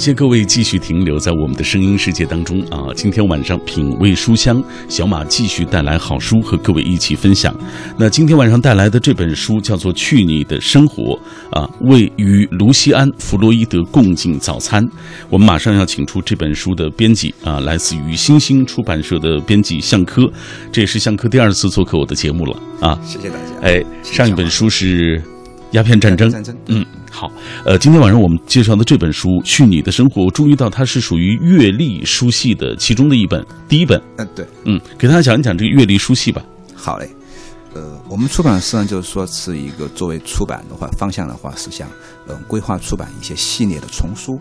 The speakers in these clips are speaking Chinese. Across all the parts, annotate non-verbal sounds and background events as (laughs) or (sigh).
谢各位继续停留在我们的声音世界当中啊！今天晚上品味书香，小马继续带来好书和各位一起分享。那今天晚上带来的这本书叫做《去你的生活》啊，为与卢西安·弗洛伊德共进早餐。我们马上要请出这本书的编辑啊，来自于新星出版社的编辑向科，这也是向科第二次做客我的节目了啊！谢谢大家。哎，上一本书是。鸦片战争，战争，嗯，好，呃，今天晚上我们介绍的这本书《去你的生活》，我注意到它是属于阅历书系的其中的一本，第一本。嗯，对，嗯，给大家讲一讲这个阅历书系吧。好嘞，呃，我们出版社呢，就是说是一个作为出版的话方向的话，是想嗯规划出版一些系列的丛书，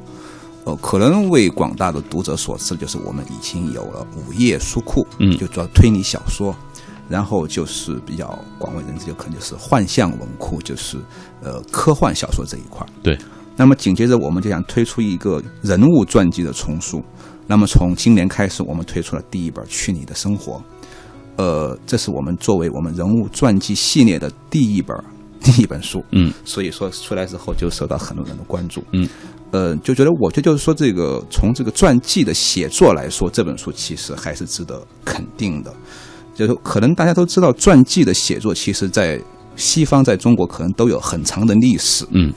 呃，可能为广大的读者所知，就是我们已经有了午夜书库，嗯，就主要推理小说。然后就是比较广为人知，就可能就是幻象文库，就是呃科幻小说这一块。对。那么紧接着我们就想推出一个人物传记的丛书。那么从今年开始，我们推出了第一本《去你的生活》。呃，这是我们作为我们人物传记系列的第一本第一本书。嗯。所以说出来之后就受到很多人的关注。嗯。呃，就觉得我觉得就是说这个从这个传记的写作来说，这本书其实还是值得肯定的。就是可能大家都知道，传记的写作，其实在西方，在中国可能都有很长的历史。嗯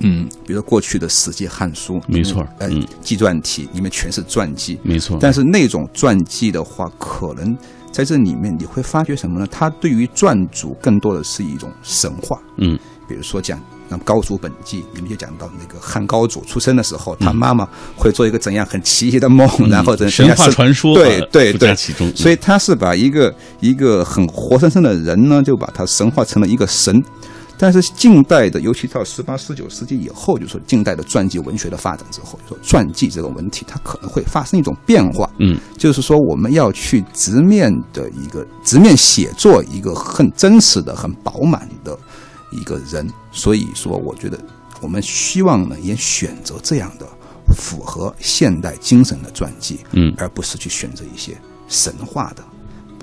嗯，比如过去的《史记》《汉书》，没错，嗯，纪传体里面全是传记，没错。但是那种传记的话，可能在这里面你会发觉什么呢？它对于传主更多的是一种神话。嗯，比如说讲。那高祖本纪里面就讲到那个汉高祖出生的时候，他妈妈会做一个怎样很奇异的梦，然后神话传说对对对，所以他是把一个一个很活生生的人呢，就把他神化成了一个神。但是近代的，尤其到十八、十九世纪以后，就说近代的传记文学的发展之后，就说传记这个文体它可能会发生一种变化。嗯，就是说我们要去直面的一个直面写作一个很真实的、很饱满的。一个人，所以说，我觉得我们希望呢，也选择这样的符合现代精神的传记，嗯，而不是去选择一些神话的，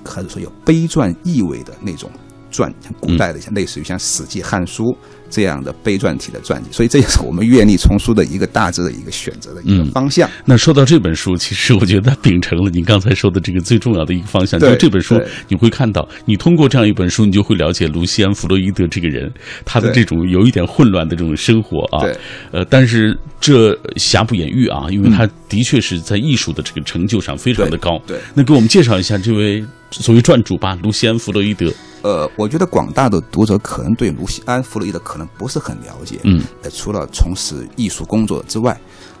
或者说有悲传意味的那种传，像古代的像类似于像《史记》《汉书》。这样的悲传体的传记，所以这也是我们阅历丛书的一个大致的一个选择的一个方向。那说到这本书，其实我觉得秉承了您刚才说的这个最重要的一个方向，就这本书你会看到，你通过这样一本书，你就会了解卢西安·弗洛伊德这个人，他的这种有一点混乱的这种生活啊。对。呃，但是这瑕不掩瑜啊，因为他的确是在艺术的这个成就上非常的高。对。那给我们介绍一下这位所谓传主吧，卢西安·弗洛伊德。呃，我觉得广大的读者可能对卢西安·弗洛伊德可能不是很了解。嗯，呃，除了从事艺术工作之外，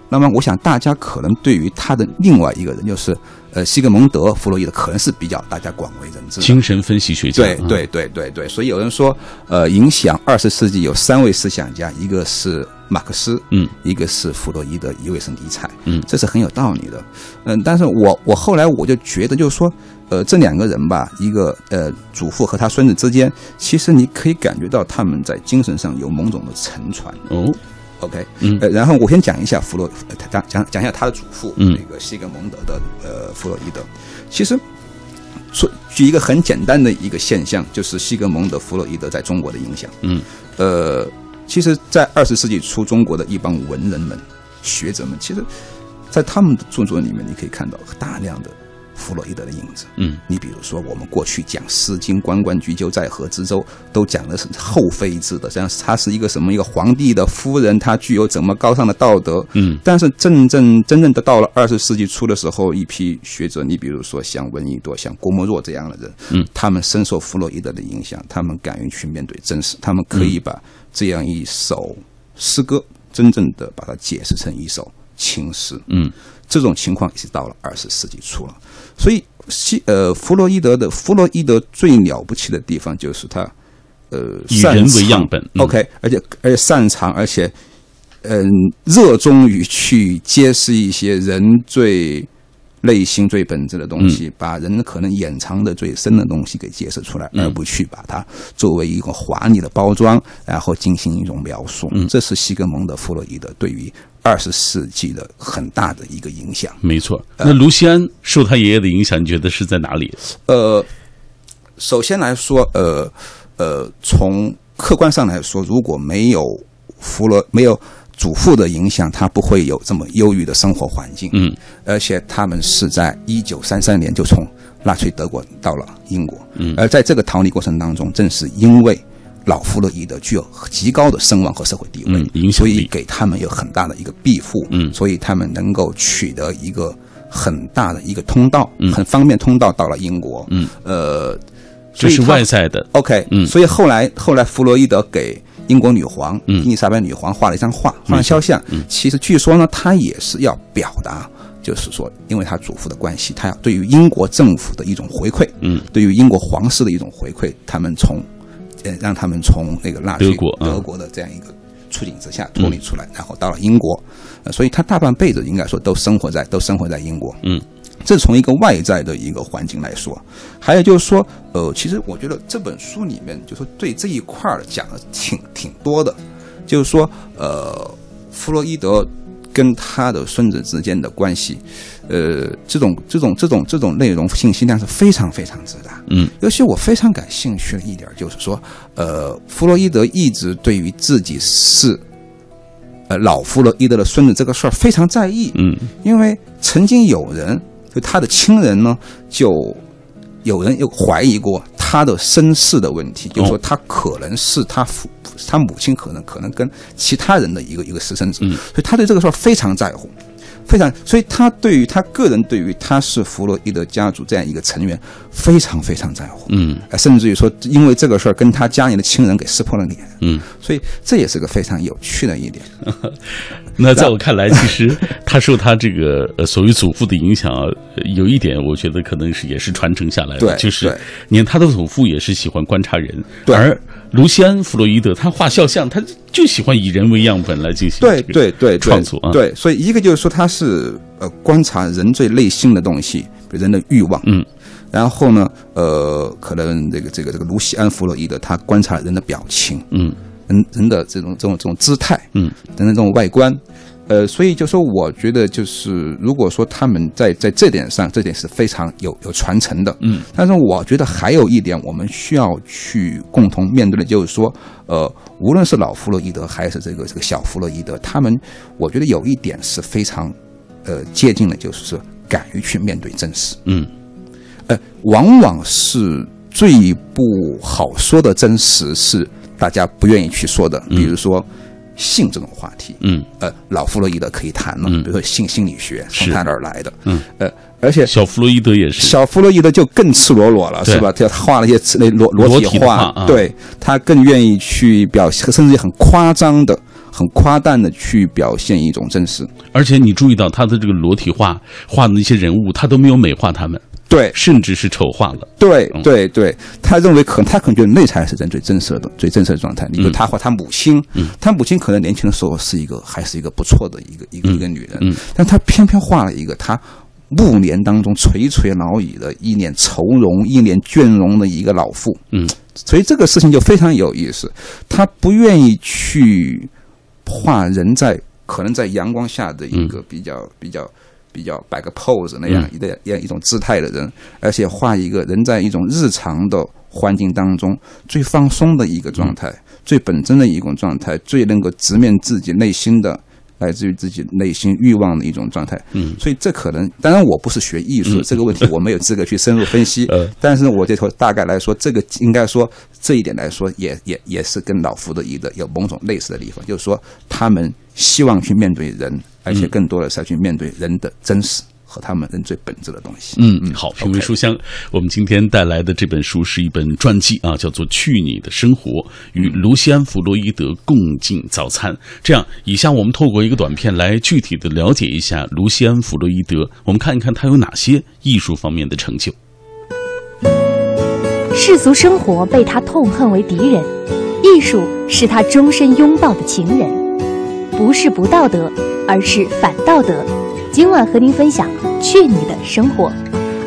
那么我想大家可能对于他的另外一个人，就是呃西格蒙德·弗洛伊德，可能是比较大家广为人知的。精神分析学家。对对对对对，所以有人说，呃，影响二十世纪有三位思想家，一个是马克思，嗯，一个是弗洛伊德，一位是尼采，嗯，这是很有道理的。嗯，但是我我后来我就觉得，就是说。呃，这两个人吧，一个呃祖父和他孙子之间，其实你可以感觉到他们在精神上有某种的沉船。哦，OK，嗯，呃，然后我先讲一下弗洛，他讲讲讲一下他的祖父，嗯，那个西格蒙德的呃弗洛伊德。其实说举一个很简单的一个现象，就是西格蒙德弗洛伊德在中国的影响。嗯，呃，其实，在二十世纪初，中国的一帮文人们、学者们，其实，在他们的著作里面，你可以看到大量的。弗洛伊德的影子，嗯，你比如说，我们过去讲《诗经》“关关雎鸠，在河之洲”，都讲的是后妃制的，这样他是一个什么一个皇帝的夫人，他具有怎么高尚的道德，嗯。但是真正真正的到了二十世纪初的时候，一批学者，你比如说像闻一多、像郭沫若这样的人，嗯，他们深受弗洛伊德的影响，他们敢于去面对真实，他们可以把这样一首诗歌真正的把它解释成一首情诗，嗯。这种情况已经到了二十世纪初了，所以西呃弗洛伊德的弗洛伊德最了不起的地方就是他，呃以人为样本，OK，而且而且擅长而且嗯热衷于去揭示一些人最。内心最本质的东西，把人可能掩藏的最深的东西给揭示出来，而不去把它作为一个华丽的包装，然后进行一种描述。这是西格蒙德·弗洛伊德对于二十世纪的很大的一个影响。没错。那卢锡安受他爷爷的影响，你觉得是在哪里？呃，首先来说，呃呃，从客观上来说，如果没有弗洛没有祖父的影响，他不会有这么忧郁的生活环境。嗯，而且他们是在一九三三年就从纳粹德国到了英国。嗯，而在这个逃离过程当中，正是因为老弗洛伊德具有极高的声望和社会地位，嗯影响所以给他们有很大的一个庇护。嗯所以他们能够取得一个很大的一个通道，嗯很方便通道到了英国。嗯，呃，这是外在的。OK，嗯所以后来后来弗洛伊德给英国女皇嗯。伊丽莎白女皇画了一张画，画了肖像。其实据说呢，她也是要表达，就是说，因为她祖父的关系，她要对于英国政府的一种回馈，嗯，对于英国皇室的一种回馈，他们从呃让他们从那个纳粹德国啊德国的这样一个处境之下脱离出来，然后到了英国，呃，所以他大半辈子应该说都生活在都生活在英国。嗯，这从一个外在的一个环境来说，还有就是说，呃，其实我觉得这本书里面就说对这一块儿讲的挺挺多的，就是说，呃，弗洛伊德跟他的孙子之间的关系，呃，这种这种这种这种内容信息量是非常非常之大。嗯，尤其我非常感兴趣的一点就是说，呃，弗洛伊德一直对于自己是。呃，老弗洛伊德的孙子这个事儿非常在意，嗯因为曾经有人就他的亲人呢，就有人又怀疑过他的身世的问题，就是说他可能是他父他母亲可能可能跟其他人的一个一个私生子，嗯。所以他对这个事儿非常在乎。非常，所以他对于他个人对于他是弗洛伊德家族这样一个成员非常非常在乎，嗯呃甚至于说因为这个事儿跟他家里的亲人给撕破了脸，嗯。所以这也是个非常有趣的一点。(laughs) 那在我看来，其实 (laughs) 他受他这个呃所谓祖父的影响有一点我觉得可能是也是传承下来的，对就是你看他的祖父也是喜欢观察人，对而卢西安·弗洛伊德他画肖像，他就喜欢以人为样本来进行对对对创作啊，对，所以一个就是说他是呃观察人最内心的东西，比如人的欲望，嗯，然后呢，呃，可能这个这个这个卢西安·弗洛伊德他观察人的表情，嗯。人人的这种这种这种姿态，嗯。等等这种外观。呃，所以就说，我觉得就是，如果说他们在在这点上，这点是非常有有传承的。嗯，但是我觉得还有一点，我们需要去共同面对的，就是说，呃，无论是老弗洛伊德还是这个这个小弗洛伊德，他们，我觉得有一点是非常，呃，接近的，就是说敢于去面对真实。嗯呃，往往是最不好说的真实是大家不愿意去说的，比如说性这种话题。嗯，呃，老弗洛伊德可以谈了，嗯。比如说性心理学从他那儿来的，嗯，呃，而且小弗洛伊德也是，小弗洛伊德就更赤裸裸了，是吧？他画了一些那裸裸体体画。啊。对他更愿意去表现，甚至很夸张的、很夸诞的去表现一种真实。而且你注意到他的这个裸体画画的那些人物，他都没有美化他们，对，甚至是丑化了。对嗯。对对，他认为可能他可能觉得那才是人最真实的、最真实的状态。你比如他画他母亲，嗯。他母亲可能年轻的时候是一个还是一个不错的一个一个嗯。一个女人，嗯。但他偏偏画了一个他暮年当中垂垂老矣的一脸愁容、一脸倦容的一个老妇。嗯。所以这个事情就非常有意思，他不愿意去画人在可能在阳光下的一个比较、比较比较摆个 pose 那样一个样一种姿态的人，而且画一个人在一种日常的环境当中最放松的一个状态、最本真的一种状态，最能够直面自己内心的。来自于自己内心欲望的一种状态，嗯，所以这可能，当然我不是学艺术，嗯。这个问题我没有资格去深入分析，(laughs) 嗯。但是我这头大概来说，这个应该说这一点来说也，也也是跟老福的一个有某种类似的地方，就是说他们希望去面对人，而且更多的是要去面对人的真实和他们人最本质的东西。嗯嗯，好，品味书香，我们今天带来的这本书是一本传记啊，叫做《去你的生活：与卢西安·弗洛伊德共进早餐》。这样，以下我们透过一个短片来具体的了解一下卢西安·弗洛伊德，我们看一看他有哪些艺术方面的成就。世俗生活被他痛恨为敌人，艺术是他终身拥抱的情人，不是不道德，而是反道德。今晚和您分享《去你的生活》，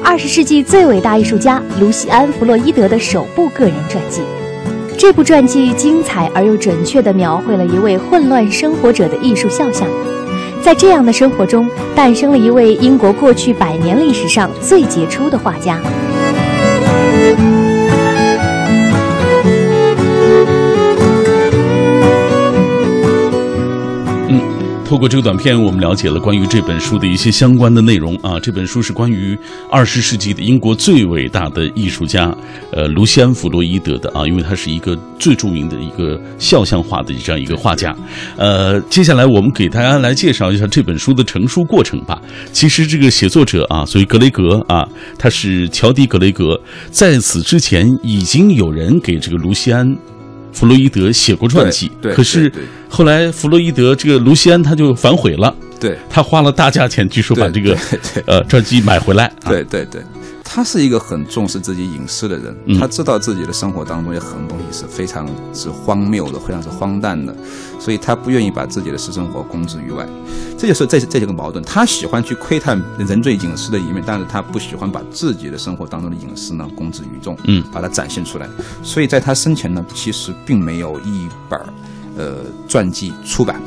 二十世纪最伟大艺术家卢西安·弗洛伊德的首部个人传记。这部传记精彩而又准确地描绘了一位混乱生活者的艺术肖像。在这样的生活中，诞生了一位英国过去百年历史上最杰出的画家。透过这个短片，我们了解了关于这本书的一些相关的内容啊。这本书是关于二十世纪的英国最伟大的艺术家，呃，卢西安·弗洛伊德的啊，因为他是一个最著名的一个肖像画的这样一个画家。呃，接下来我们给大家来介绍一下这本书的成书过程吧。其实这个写作者啊，所以格雷格啊，他是乔迪·格雷格，在此之前已经有人给这个卢西安。弗洛伊德写过传记，对，可是后来弗洛伊德这个卢锡安他就反悔了，对，他花了大价钱，据说把这个呃传记买回来，对对对。他是一个很重视自己隐私的人，他知道自己的生活当中有很多东西是非常之荒谬的，非常是荒诞的，所以他不愿意把自己的私生活公之于外。这就是这这几个矛盾。他喜欢去窥探人最隐私的一面，但是他不喜欢把自己的生活当中的隐私呢公之于众，嗯，把它展现出来。所以在他生前呢，其实并没有一本呃传记出版，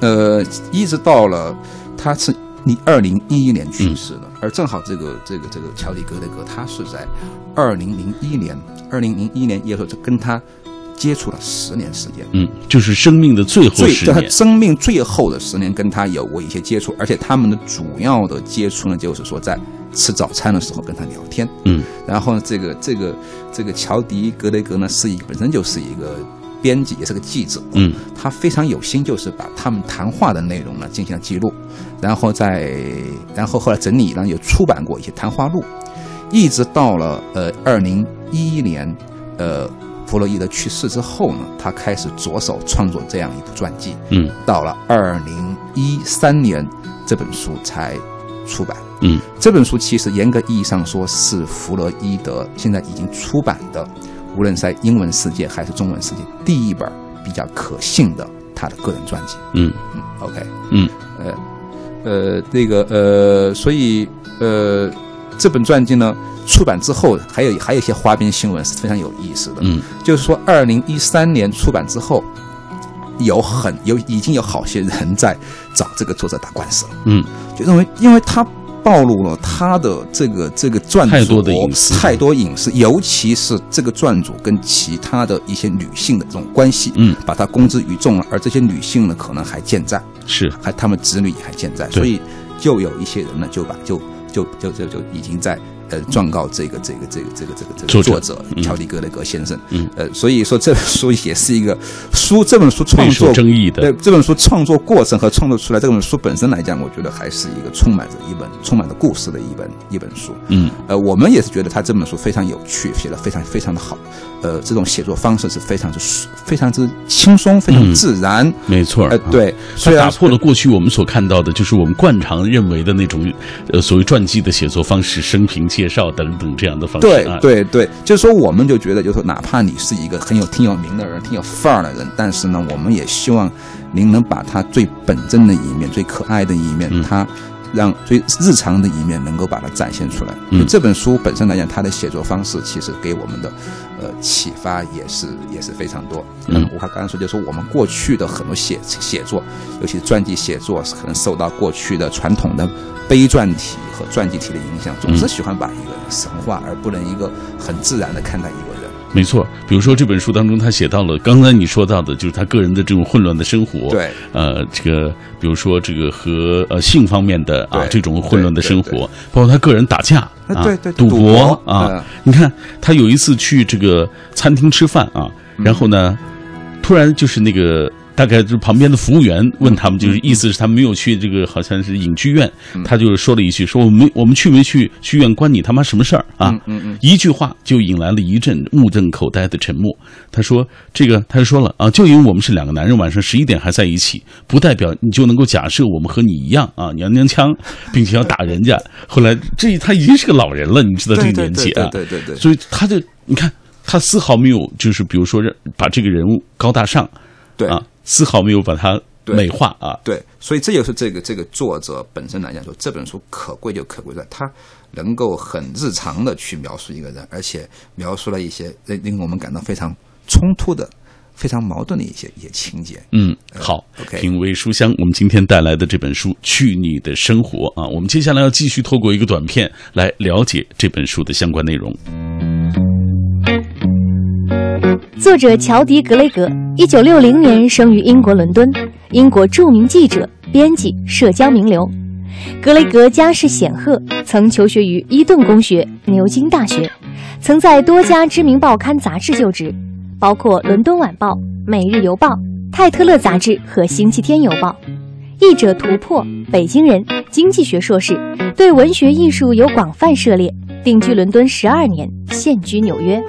呃，一直到了他是。你二零一一年去世的，而正好这个这个这个乔迪格雷格，他是在二零零一年，二零零一年，也就是跟他接触了十年时间，嗯，就是生命的最后十年，生命最后的十年跟他有过一些接触，而且他们的主要的接触呢，就是说在吃早餐的时候跟他聊天，嗯，然后呢，这个这个这个乔迪格雷格呢，是一本身就是一个。编辑也是个记者，嗯，他非常有心，就是把他们谈话的内容呢进行了记录，然后再然后后来整理然后也出版过一些谈话录，一直到了呃二零一一年，呃弗洛伊德去世之后呢，他开始着手创作这样一部传记，嗯，到了二零一三年这本书才出版，嗯，这本书其实严格意义上说是弗洛伊德现在已经出版的。无论在英文世界还是中文世界，第一本比较可信的他的个人传记。嗯嗯，OK，嗯，呃呃，那个呃，所以呃，这本传记呢出版之后，还有还有一些花边新闻是非常有意思的。嗯，就是说，二零一三年出版之后，有很有已经有好些人在找这个作者打官司了。嗯，就认为因为他。暴露了他的这个这个传主太多的隐私，太多隐私，尤其是这个传主跟其他的一些女性的这种关系，嗯，把他公之于众了。而这些女性呢，可能还健在，是，还他们子女也还健在，所以就有一些人呢，就把就就就就就已经在。呃，状告这个这个这个这个这个这个作者乔迪格雷格先生，嗯，呃，所以说这本书也是一个书，这本书创作争议的，对这本书创作过程和创作出来这本书本身来讲，我觉得还是一个充满着一本充满着故事的一本一本书，嗯，呃，我们也是觉得他这本书非常有趣，写的非常非常的好，呃，这种写作方式是非常之非常之轻松，非常自然，没错，呃，对，所以打破了过去我们所看到的，就是我们惯常认为的那种，呃，所谓传记的写作方式，生平介绍等等。这样的方式，对对对，就是说，我们就觉得，就是说，哪怕你是一个很有挺有名的人，挺有范儿的人，但是呢，我们也希望您能把他最本真的一面、最可爱的一面，他。让最日常的一面能够把它展现出来。嗯，这本书本身来讲，它的写作方式其实给我们的，呃，启发也是也是非常多。嗯，我还刚才说，就是说我们过去的很多写写作，尤其是传记写作，是可能受到过去的传统的碑传体和传记体的影响，总是喜欢把一个神话，而不能一个很自然的看待一个人。没错，比如说这本书当中，他写到了刚才你说到的，就是他个人的这种混乱的生活。对，呃，这个比如说这个和呃性方面的啊这种混乱的生活，包括他个人打架啊，对对，赌博啊。你看他有一次去这个餐厅吃饭啊，然后呢，突然就是那个。大概就是旁边的服务员问他们，就是意思是他们没有去这个好像是影剧院，他就说了一句：“说我们我们去没去剧院关你他妈什么事儿啊？”一句话就引来了一阵目瞪口呆的沉默。他说：“这个他就说了啊，就因为我们是两个男人，晚上十一点还在一起，不代表你就能够假设我们和你一样啊，娘娘腔，(laughs) 并且要打人家。后来这他已经是个老人了，你知道这个年纪啊，对对对，所以他就你看他丝毫没有就是比如说把这个人物高大上，对啊。”丝毫没有把它美化啊！对，所以这就是这个这个作者本身来讲说，这本书可贵就可贵在他能够很日常的去描述一个人，而且描述了一些令我们感到非常冲突的、非常矛盾的一些一些情节。嗯，好，OK，品味书香，我们今天带来的这本书《去你的生活》啊，我们接下来要继续透过一个短片来了解这本书的相关内容。作者乔迪·格雷格，一九六零年生于英国伦敦，英国著名记者、编辑、社交名流。格雷格家世显赫，曾求学于伊顿公学、牛津大学，曾在多家知名报刊杂志就职，包括《伦敦晚报》《每日邮报》《泰特勒杂志》和《星期天邮报》。译者突破，北京人，经济学硕士，对文学艺术有广泛涉猎，定居伦敦十二年，现居纽约。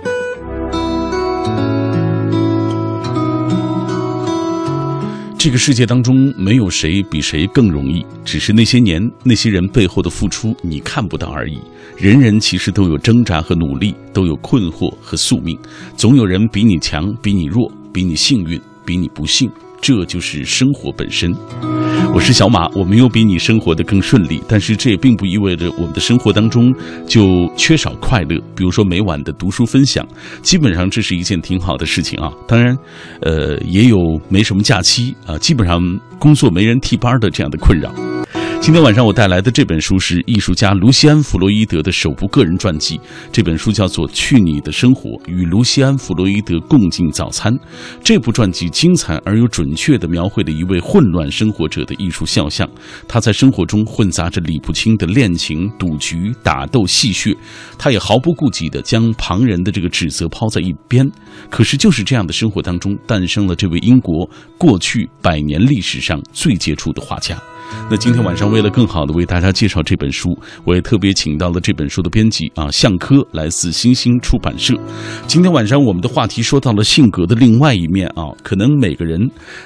这个世界当中没有谁比谁更容易，只是那些年那些人背后的付出你看不到而已。人人其实都有挣扎和努力，都有困惑和宿命，总有人比你强，比你弱，比你幸运，比你不幸。这就是生活本身。我是小马，我没有比你生活的更顺利，但是这也并不意味着我们的生活当中就缺少快乐。比如说每晚的读书分享，基本上这是一件挺好的事情啊。当然，呃，也有没什么假期啊，基本上工作没人替班的这样的困扰。今天晚上我带来的这本书是艺术家卢西安·弗洛伊德的首部个人传记。这本书叫做《去你的生活：与卢西安·弗洛伊德共进早餐》。这部传记精彩而又准确地描绘了一位混乱生活者的艺术肖像。他在生活中混杂着理不清的恋情、赌局、打斗、戏谑，他也毫不顾忌地将旁人的这个指责抛在一边。可是，就是这样的生活当中，诞生了这位英国过去百年历史上最杰出的画家。那今天晚上，为了更好的为大家介绍这本书，我也特别请到了这本书的编辑啊，向科，来自星星出版社。今天晚上我们的话题说到了性格的另外一面啊，可能每个人，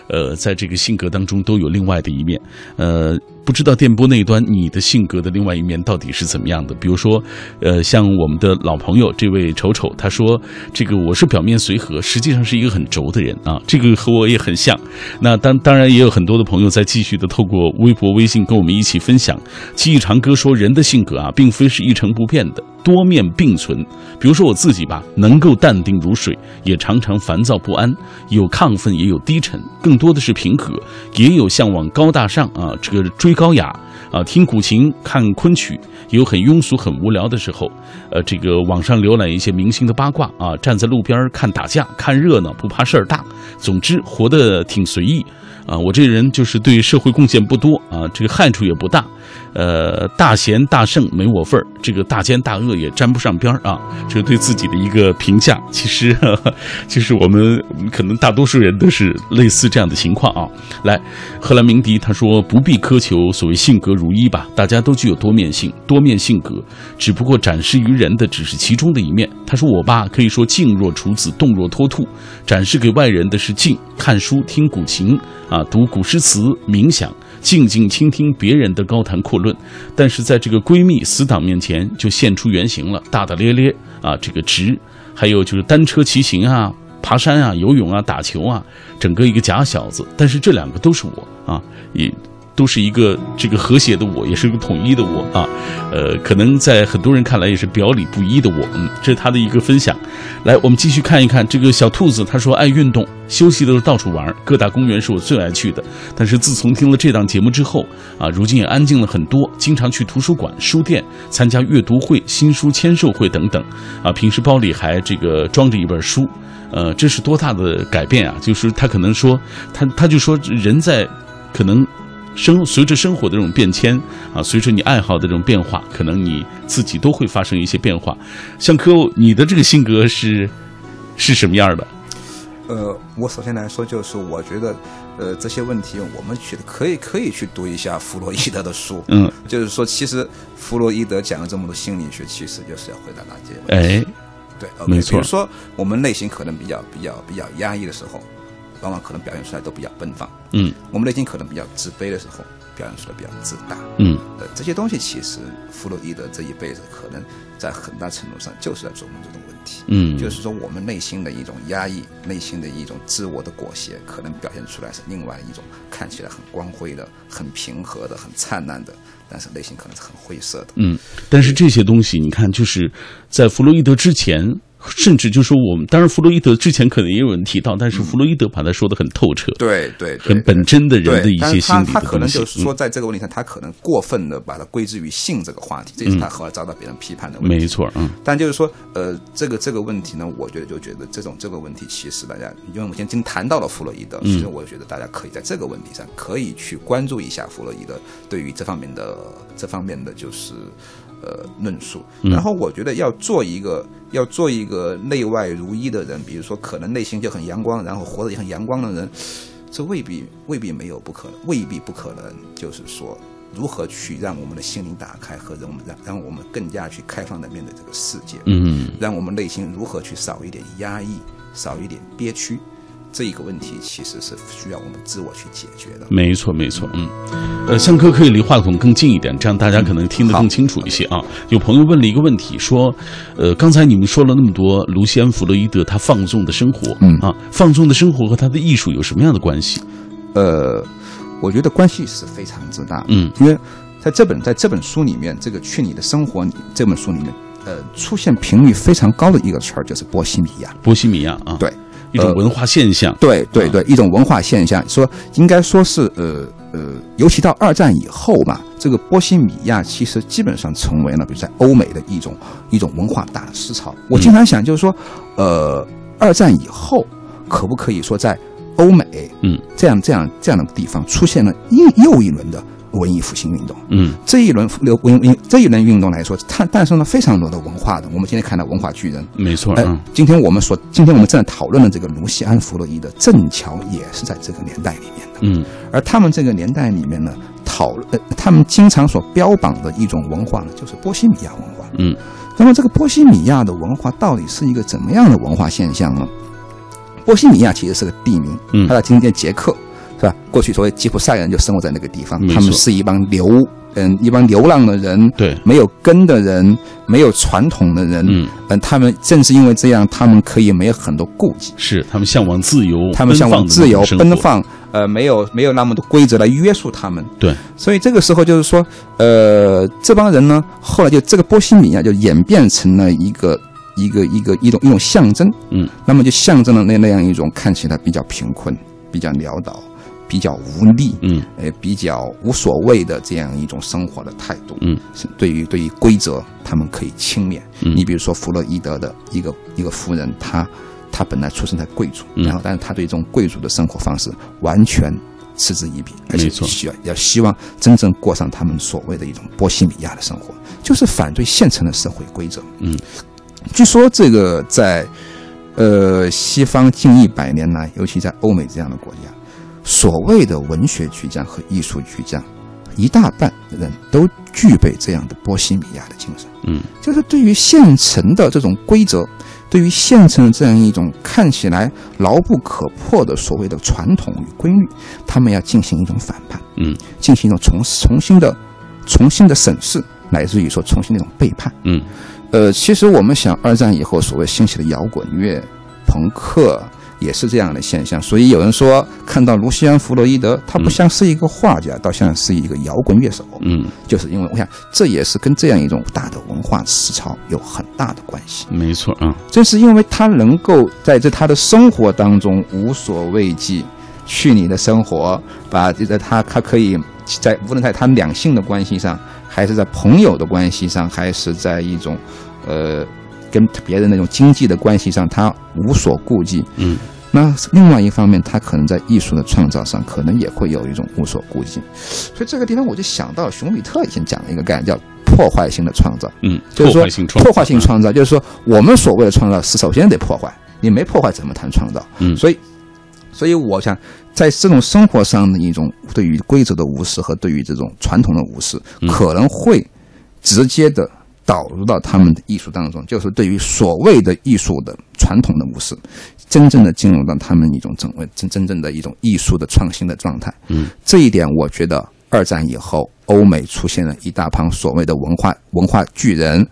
呃，在这个性格当中都有另外的一面，呃。不知道电波那一端你的性格的另外一面到底是怎么样的？比如说，呃，像我们的老朋友这位丑丑，他说：“这个我是表面随和，实际上是一个很轴的人啊。”这个和我也很像。那当当然也有很多的朋友在继续的透过微博、微信跟我们一起分享。记忆长歌说：“人的性格啊，并非是一成不变的。”多面并存，比如说我自己吧，能够淡定如水，也常常烦躁不安，有亢奋也有低沉，更多的是平和，也有向往高大上啊，这个追高雅啊，听古琴看昆曲，有很庸俗很无聊的时候，呃，这个网上浏览一些明星的八卦啊，站在路边看打架看热闹不怕事儿大，总之活得挺随意。啊，我这人就是对社会贡献不多啊，这个害处也不大。呃，大贤大圣没我份儿，这个大奸大恶也沾不上边儿啊！这是对自己的一个评价。其实，其实我们可能大多数人都是类似这样的情况啊。来，荷兰鸣笛他说：“不必苛求所谓性格如一吧，大家都具有多面性、多面性格，只不过展示于人的只是其中的一面。”他说：“我爸可以说静若处子，动若脱兔，展示给外人的是静，看书、听古琴啊，读古诗词、冥想。”静静倾听别人的高谈阔论，但是在这个闺蜜死党面前就现出原形了，大大咧咧啊，这个直，还有就是单车骑行啊、爬山啊、游泳啊、打球啊，整个一个假小子。但是这两个都是我啊，也。都是一个这个和谐的我，也是一个统一的我啊，呃，可能在很多人看来也是表里不一的我，嗯，这是他的一个分享。来，我们继续看一看这个小兔子，他说爱运动，休息的时候到处玩，各大公园是我最爱去的。但是自从听了这档节目之后啊，如今也安静了很多，经常去图书馆、书店参加阅读会、新书签售会等等啊，平时包里还这个装着一本书，呃，这是多大的改变啊！就是他可能说，他他就说人在可能。生随着生活的这种变迁啊，随着你爱好的这种变化，可能你自己都会发生一些变化。像柯，你的这个性格是是什么样的？呃，我首先来说，就是我觉得，呃，这些问题我们去可以可以去读一下弗洛伊德的书。嗯，就是说，其实弗洛伊德讲了这么多心理学，其实就是要回答那些问题。哎，对，没错。比如说，我们内心可能比较比较比较压抑的时候。往往可能表现出来都比较奔放，嗯，我们内心可能比较自卑的时候，表现出来比较自大，嗯，呃，这些东西其实弗洛伊德这一辈子可能在很大程度上就是在琢磨这种问题，嗯，就是说我们内心的一种压抑，内心的一种自我的裹挟，可能表现出来是另外一种看起来很光辉的、很平和的、很灿烂的，但是内心可能是很灰色的，嗯，但是这些东西你看，就是在弗洛伊德之前。甚至就说我们，当然弗洛伊德之前可能也有人提到，但是弗洛伊德把他说的很透彻，对对，很本真的人的一些心理他他可能就是说，在这个问题上，他可能过分的把它归之于性这个话题，这也是他后来遭到别人批判的问题。没错，嗯。但就是说，呃，这个这个问题呢，我觉得就觉得这种这个问题，其实大家因为我们今天谈到了弗洛伊德，其实我觉得大家可以在这个问题上可以去关注一下弗洛伊德对于这方面的这方面的就是。呃，论述。然后我觉得要做一个要做一个内外如一的人，比如说可能内心就很阳光，然后活得也很阳光的人，这未必未必没有不可能，未必不可能。就是说，如何去让我们的心灵打开，和让让让我们更加去开放的面对这个世界，嗯，让我们内心如何去少一点压抑，少一点憋屈。这一个问题其实是需要我们自我去解决的。没错，没错，嗯，呃，向哥可以离话筒更近一点，这样大家可能听得更清楚一些啊。有朋友问了一个问题，说，呃，刚才你们说了那么多，卢西安·弗洛伊德他放纵的生活，嗯啊，放纵的生活和他的艺术有什么样的关系？呃，我觉得关系是非常之大，嗯，因为在这本在这本书里面，这个《去你的生活》这本书里面，呃，出现频率非常高的一个词儿就是波西米亚，波西米亚啊，对。一种文化现象，对对对，一种文化现象，说应该说是呃呃，尤其到二战以后嘛，这个波西米亚其实基本上成为了，比如在欧美的一种一种文化大思潮。我经常想，就是说，呃，二战以后可不可以说在欧美，嗯，这样这样这样的地方出现了又又一轮的。文艺复兴运动，嗯，这一轮流文运这一轮运动来说，它诞生了非常多的文化的。我们今天看到文化巨人，没错。哎，今天我们所，今天我们正在讨论的这个卢西安·弗洛伊德，正巧也是在这个年代里面的。嗯，而他们这个年代里面呢，讨论他们经常所标榜的一种文化呢，就是波西米亚文化。嗯，那么这个波西米亚的文化到底是一个怎么样的文化现象呢？波西米亚其实是个地名，嗯，它在今天捷克。是吧？过去所谓吉普赛人就生活在那个地方，他们是一帮流，嗯，一帮流浪的人，对，没有根的人，没有传统的人，嗯，嗯，他们正是因为这样，他们可以没有很多顾忌，是他们向往自由，他们向往自由奔放，呃，没有没有那么多规则来约束他们，对，所以这个时候就是说，呃，这帮人呢，后来就这个波西米亚就演变成了一个一个一个一种一种象征，嗯，那么就象征了那那样一种看起来比较贫困、比较潦倒。比较无力，嗯，呃，比较无所谓的这样一种生活的态度，嗯，对于对于规则，他们可以轻蔑。嗯，你比如说弗洛伊德的一个一个夫人，她她本来出生在贵族，然后但是她对这种贵族的生活方式完全嗤之以鼻，而且需要要希望真正过上他们所谓的一种波西米亚的生活，就是反对现成的社会规则。嗯，据说这个在呃西方近一百年来，尤其在欧美这样的国家。所谓的文学巨匠和艺术巨匠，一大半人都具备这样的波西米亚的精神。嗯，就是对于现成的这种规则，对于现成的这样一种看起来牢不可破的所谓的传统与规律，他们要进行一种反叛。嗯，进行一种重重新的、重新的审视，乃至于说重新的一种背叛。嗯，呃，其实我们想，二战以后所谓兴起的摇滚乐、朋克。也是这样的现象，所以有人说看到卢西安·弗洛伊德，他不像是一个画家，倒像是一个摇滚乐手。嗯，就是因为我想，这也是跟这样一种大的文化思潮有很大的关系。没错啊，正是因为他能够在这他的生活当中无所畏惧，去你的生活，把这个他他可以在无论在他两性的关系上，还是在朋友的关系上，还是在一种呃。跟别人那种经济的关系上，他无所顾忌。嗯，那另外一方面，他可能在艺术的创造上，可能也会有一种无所顾忌。所以这个地方，我就想到熊彼特以前讲了一个概念，叫破坏性的创造。嗯，就是说破坏性创造，就是说我们所谓的创造是首先得破坏，你没破坏怎么谈创造？嗯，所以，所以我想在这种生活上的一种对于规则的无视和对于这种传统的无视，可能会直接的。导入到他们的艺术当中，就是对于所谓的艺术的传统的模式，真正的进入到他们一种真真真正的一种艺术的创新的状态。嗯，这一点我觉得二战以后，欧美出现了一大帮所谓的文化文化巨人，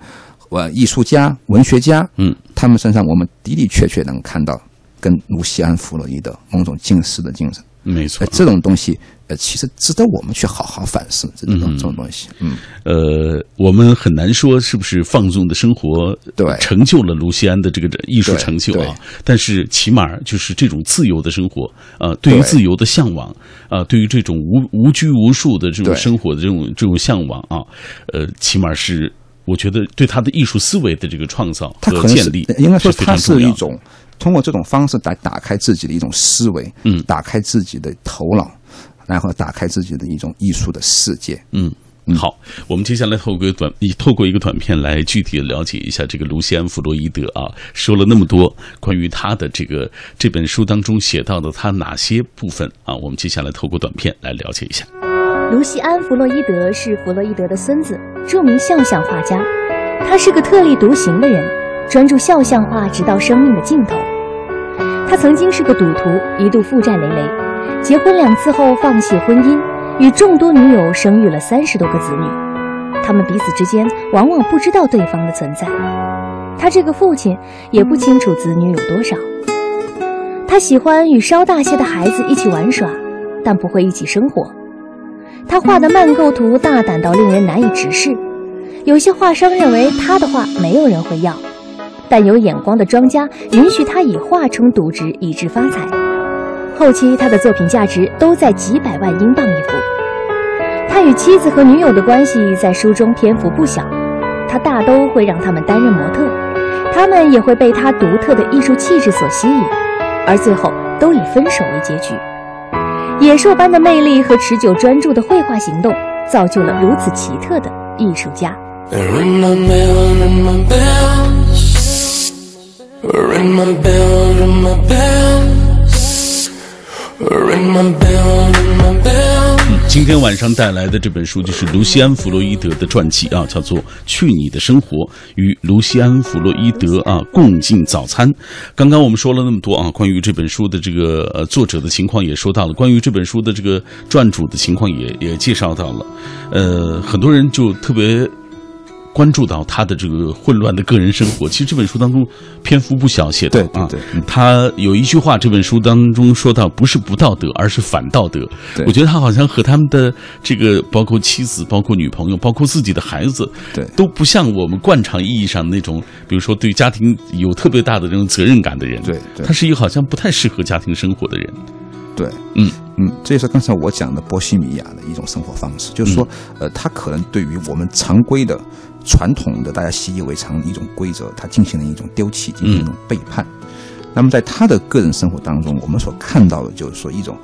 呃，艺术家、文学家，嗯，他们身上我们的的确确能看到跟卢西安·弗洛伊德某种近似的精神。没错。呃，这种东西，呃，其实值得我们去好好反思这种这种东西。嗯，呃，我们很难说是不是放纵的生活对。成就了卢锡安的这个艺术成就啊，但是起码就是这种自由的生活，呃，对于自由的向往，啊，对于这种无无拘无束的这种生活的这种这种向往啊，呃，起码是我觉得对他的艺术思维的这个创造和建立，应该说它是一种通过这种方式来打开自己的一种思维，嗯打开自己的头脑，然后打开自己的一种艺术的世界。嗯。好，我们接下来透过短以透过一个短片来具体的了解一下这个卢西安·弗洛伊德啊，说了那么多关于他的这个这本书当中写到的他哪些部分啊？我们接下来透过短片来了解一下。卢西安·弗洛伊德是弗洛伊德的孙子，著名肖像画家。他是个特立独行的人，专注肖像画直到生命的尽头。他曾经是个赌徒，一度负债累累，结婚两次后放弃婚姻，与众多女友生育了三十多个子女。他们彼此之间往往不知道对方的存在。他这个父亲也不清楚子女有多少。他喜欢与稍大些的孩子一起玩耍，但不会一起生活。他画的慢构图大胆到令人难以直视，有些画商认为他的画没有人会要，但有眼光的庄家允许他以画充赌值，以致发财。后期他的作品价值都在几百万英镑一幅。他与妻子和女友的关系在书中篇幅不小，他大都会让他们担任模特，他们也会被他独特的艺术气质所吸引，而最后都以分手为结局。野兽般的魅力和持久专注的绘画行动，造就了如此奇特的艺术家。Ring my bell, ring my bell ring my bell, ring my bed. 今天晚上带来的这本书就是卢西安·弗洛伊德的传记啊，叫做《去你的生活与卢西安·弗洛伊德啊共进早餐》。刚刚我们说了那么多啊，关于这本书的这个作者的情况也说到了，关于这本书的这个撰主的情况也也介绍到了。呃，很多人就特别。关注到他的这个混乱的个人生活，其实这本书当中篇幅不小，写的啊。对对他有一句话，这本书当中说到，不是不道德，而是反道德。我觉得他好像和他们的这个，包括妻子、包括女朋友、包括自己的孩子，对。都不像我们惯常意义上的那种，比如说对家庭有特别大的这种责任感的人。对对。他是一个好像不太适合家庭生活的人。对，嗯。嗯，这也是刚才我讲的波西米亚的一种生活方式，就是说，嗯。呃，他可能对于我们常规的、传统的、大家习以为常的一种规则，他进行了一种丢弃，进行一种背叛。那么在他的个人生活当中，我们所看到的就是说一种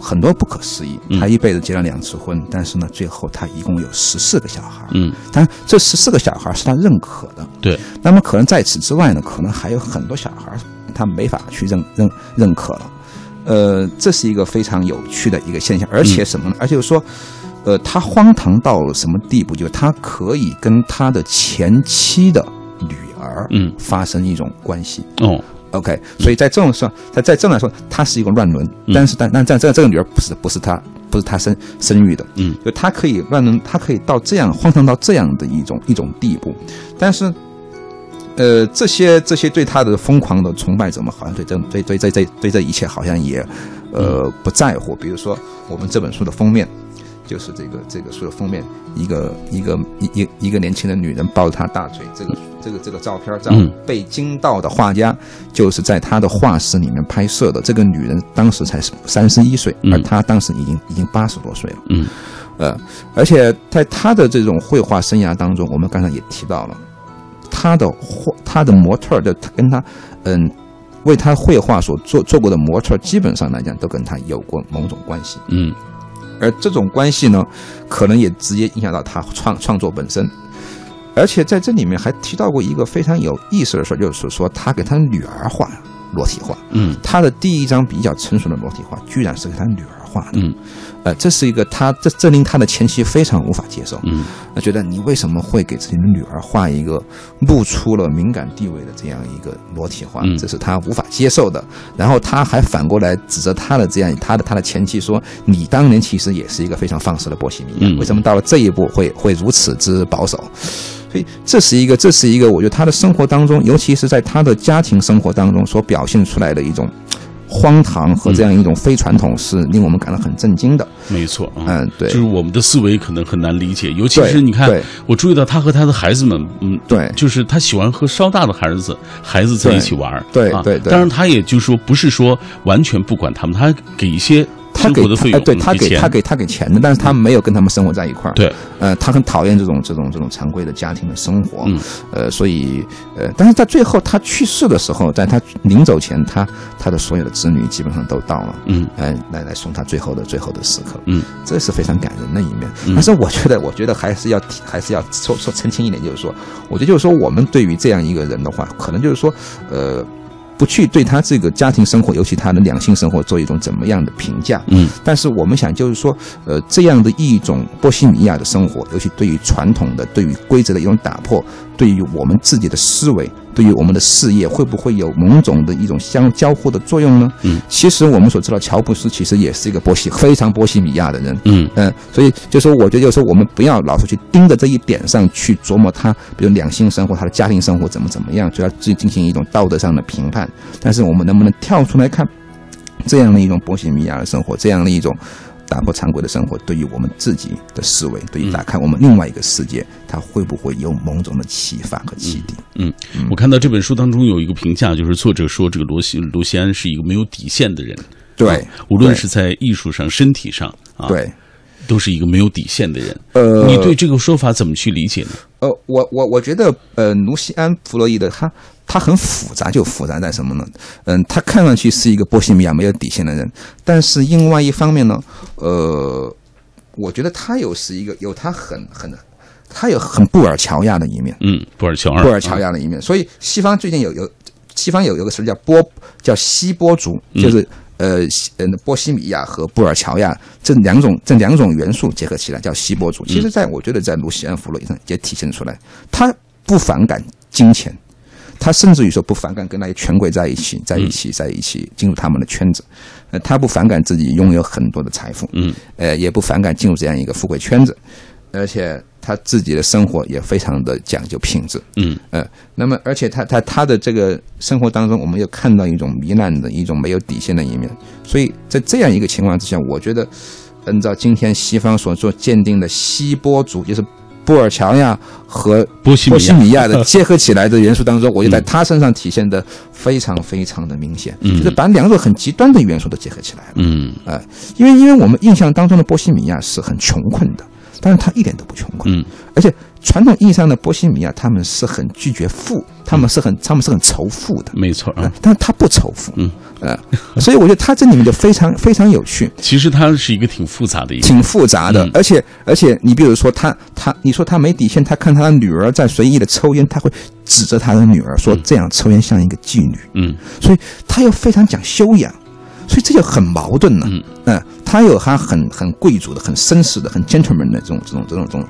很多不可思议。嗯他一辈子结了两次婚，但是呢，最后他一共有十四个小孩。嗯，当然，这十四个小孩是他认可的。对，那么可能在此之外呢，可能还有很多小孩他没法去认认认可了。呃，这是一个非常有趣的一个现象，而且什么呢？而且就是说，呃，他荒唐到了什么地步？就是他可以跟他的前妻的女儿，嗯发生一种关系。哦，OK，所以在这种上，在在这样来说，他是一个乱伦，嗯但是但但这这这个女儿不是不是他不是他生生育的，嗯，就他可以乱伦，他可以到这样荒唐到这样的一种一种地步，但是，呃，这些这些对他的疯狂的崇拜者们，好像对这对对这这对这一切好像也呃不在乎。比如说我们这本书的封面。就是这个这个书的封面，一个一个一一一个年轻的女人抱着她大腿，这个这个这个照片，照嗯被惊到的画家就是在他的画室里面拍摄的。这个女人当时才三十一岁，嗯而他当时已经已经八十多岁了。嗯呃，而且在他的这种绘画生涯当中，我们刚才也提到了，他的画，他的模特儿的，他跟他，嗯，为他绘画所做做过的模特儿，基本上来讲都跟他有过某种关系。嗯而这种关系呢，可能也直接影响到他创创作本身。而且在这里面还提到过一个非常有意思的事儿，就是说他给他女儿画裸体画，嗯他的第一张比较成熟的裸体画，居然是给他女儿画的。嗯呃，这是一个他这这令他的前妻非常无法接受。嗯那觉得你为什么会给自己的女儿画一个露出了敏感地位的这样一个裸体画？嗯这是他无法接受的。然后他还反过来指责他的这样他的他的前妻说：“你当年其实也是一个非常放肆的波西米亚，嗯为什么到了这一步会会如此之保守？”所以这是一个，这是一个，我觉得他的生活当中，尤其是在他的家庭生活当中所表现出来的一种荒唐和这样一种非传统，是令我们感到很震惊的。没错啊，嗯对。就是我们的思维可能很难理解，尤其是你看，我注意到他和他的孩子们，嗯，对。就是他喜欢和稍大的孩子孩子在一起玩对对对。当然，他也就是说不是说完全不管他们，他给一些他给他对他给钱他给他给钱的，但是他没有跟他们生活在一块儿。对，呃，他很讨厌这种这种这种常规的家庭的生活。嗯，呃，所以呃，但是在最后他去世的时候，在他临走前，他他的所有的子女基本上都到了。嗯呃，来来送他最后的最后的时刻。嗯，这是非常感人的一面。嗯但是我觉得，我觉得还是要还是要说说澄清一点，就是说，我觉得就是说，我们对于这样一个人的话，可能就是说，呃。不去对他这个家庭生活，尤其他的两性生活做一种怎么样的评价，嗯。但是我们想就是说，呃，这样的一种波西米亚的生活，尤其对于传统的、对于规则的一种打破，对于我们自己的思维，对于我们的事业，会不会有某种的一种相交互的作用呢？嗯，其实我们所知道，乔布斯其实也是一个波西非常波西米亚的人。嗯嗯，所以就说，我觉得就是说，我们不要老是去盯着这一点上去琢磨他，比如两性生活、他的家庭生活怎么怎么样，就要自己进行一种道德上的评判。但是我们能不能跳出来看，这样的一种波西米亚的生活，这样的一种打破常规的生活，对于我们自己的思维，对于打开我们另外一个世界，它会不会有某种的启发和启迪？嗯，我看到这本书当中有一个评价，就是作者说这个罗西卢西安是一个没有底线的人，对啊，无论是在艺术上、身体上啊，，对，都是一个没有底线的人。呃，你对这个说法怎么去理解呢？呃，我我我觉得，呃，卢西安·弗洛伊德他他很复杂，就复杂在什么呢？嗯，他看上去是一个波西米亚没有底线的人，但是另外一方面呢，呃，我觉得他有是一个有他很很他有很布尔乔亚的一面，嗯，布尔乔亚，布尔乔亚的一面。所以西方最近有有西方有有个词叫波叫西波族，就是。呃，西呃，波西米亚和布尔乔亚这两种这两种元素结合起来叫西波族。其实，在我觉得，在卢西安·弗洛伊上也体现出来，他不反感金钱，他甚至于说不反感跟那些权贵在一起，在一起，在一起进入他们的圈子。呃，他不反感自己拥有很多的财富，嗯，呃，也不反感进入这样一个富贵圈子，而且他自己的生活也非常的讲究品质。嗯。呃，那么而且他他他的这个生活当中，我们又看到一种糜烂的一种没有底线的一面，所以在这样一个情况之下，我觉得按照今天西方所做鉴定的西波族，就是布尔乔亚和波西米亚的 (laughs) 结合起来的元素当中，我就在他身上体现的非常非常的明显，嗯。就是把两种很极端的元素都结合起来了。嗯。呃，因为因为我们印象当中的波西米亚是很穷困的，但是他一点都不穷困，嗯。而且传统意义上的波西米亚他们是很拒绝富，他们是很他们是很仇富的，没错啊。但是他不仇富，嗯，呃，所以我觉得他这里面就非常非常有趣，其实他是一个挺复杂的一个，挺复杂的，嗯。而且而且你比如说他他你说他没底线，他看他的女儿在随意的抽烟，他会指着他的女儿说这样抽烟像一个妓女，嗯。所以他又非常讲修养，所以这就很矛盾了。嗯。嗯，他有他很很贵族的、很绅士的、很 gentleman 的这种这种这种这种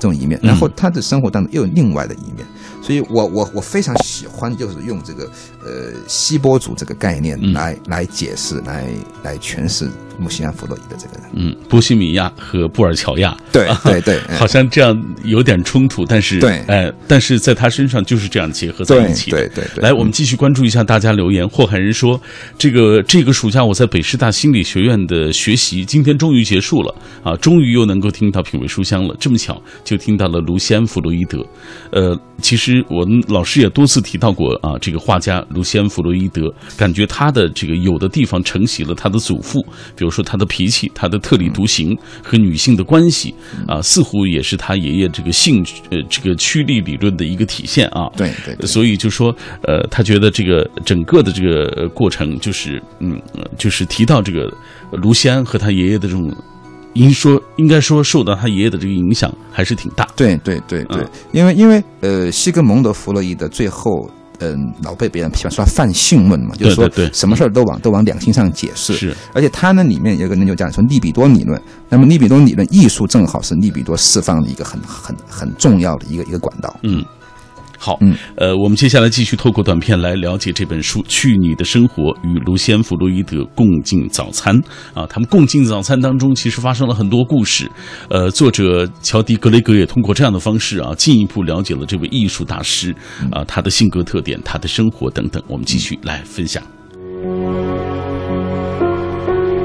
这种一面，嗯。然后他的生活当中又有另外的一面，所以我我我非常喜欢就是用这个呃西波族这个概念嗯来、来解释、来来诠释穆西安·弗洛伊德这个人。嗯，波西米亚和布尔乔亚，(laughs) 对对对，嗯好像这样有点冲突，但是对哎，但是在他身上就是这样结合在一起的。对对对。来，我们继续关注一下大家留言。霍海人说，这个这个暑假我在北师大心理学院的学习，今天终于结束了啊，终于又能够听到品味书香了。这么巧，就听到了卢西安·弗洛伊德。呃，其实我们老师也多次提到过啊，这个画家卢西安·弗洛伊德，感觉他的这个有的地方承袭了他的祖父，比如说他的脾气、他的特立独行和女性的关系啊，似乎也是他爷爷这个性呃这个趋利理论的一个体现啊。对对对所以就说，呃，他觉得这个整个的这个呃过程，就是嗯，呃就是提到这个卢西安和他爷爷的这种，应说应该说受到他爷爷的这个影响还是挺大。对对对对嗯，因为因为呃，西格蒙德·弗洛伊德最后。嗯，老被别人喜欢说他泛性论嘛，就是说什么事儿都往都往两性上解释。是，而且他呢里面有个人就讲说利比多理论，那么利比多理论艺术正好是利比多释放的一个很很很重要的一个一个管道。嗯。好，嗯呃，我们接下来继续透过短片来了解这本书《去你的生活》与卢西安·弗洛伊德共进早餐啊。他们共进早餐当中，其实发生了很多故事。呃，作者乔迪·格雷格也通过这样的方式啊，进一步了解了这位艺术大师啊他的性格特点、他的生活等等。我们继续来分享。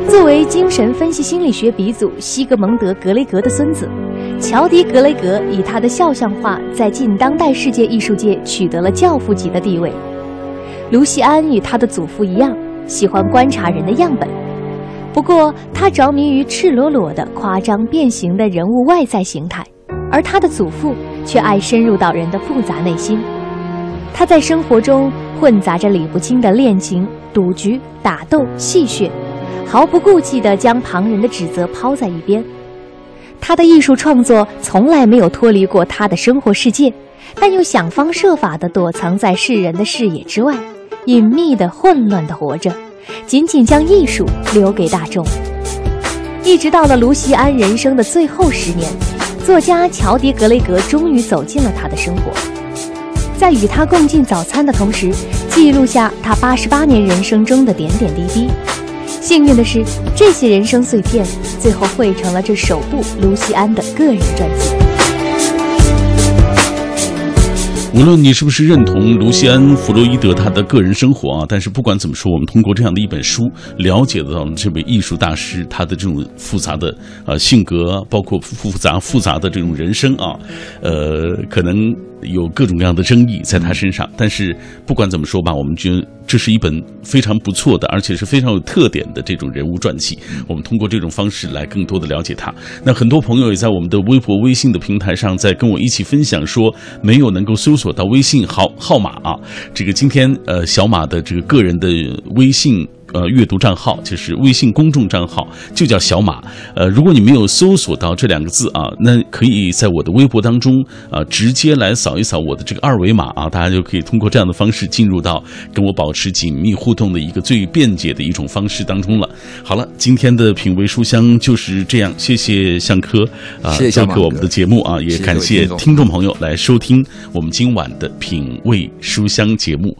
作为精神分析心理学鼻祖西格蒙德·格雷格的孙子，乔迪·格雷格以他的肖像画在近当代世界艺术界取得了教父级的地位。卢锡安与他的祖父一样，喜欢观察人的样本，不过他着迷于赤裸裸的、夸张变形的人物外在形态，而他的祖父却爱深入到人的复杂内心。他在生活中混杂着理不清的恋情、赌局、打斗、戏谑，毫不顾忌地将旁人的指责抛在一边。他的艺术创作从来没有脱离过他的生活世界，但又想方设法地躲藏在世人的视野之外，隐秘地、混乱地活着，仅仅将艺术留给大众。一直到了卢锡安人生的最后十年，作家乔迪·格雷格终于走进了他的生活。在与他共进早餐的同时，记录下他八十八年人生中的点点滴滴。幸运的是，这些人生碎片最后汇成了这首部卢锡安的个人专辑。无论你是不是认同卢西安·弗洛伊德他的个人生活啊，但是不管怎么说，我们通过这样的一本书，了解到了这位艺术大师他的这种复杂的呃性格，包括复杂复杂的这种人生啊，呃，可能有各种各样的争议在他身上。但是不管怎么说吧，我们觉得这是一本非常不错的，而且是非常有特点的这种人物传记。我们通过这种方式来更多的了解他。那很多朋友也在我们的微博、微信的平台上，在跟我一起分享说，没有能够搜索到微信号号码啊。这个今天呃，小马的这个个人的微信。呃，阅读账号就是微信公众账号，就叫小马。呃，如果你没有搜索到这两个字啊，那可以在我的微博当中啊，直接来扫一扫我的这个二维码啊，大家就可以通过这样的方式进入到跟我保持紧密互动的一个最便捷的一种方式当中了。好了，今天的品味书香就是这样，谢谢向科啊，谢谢小马哥做客我们的节目啊，也感谢听众朋友来收听我们今晚的品味书香节目。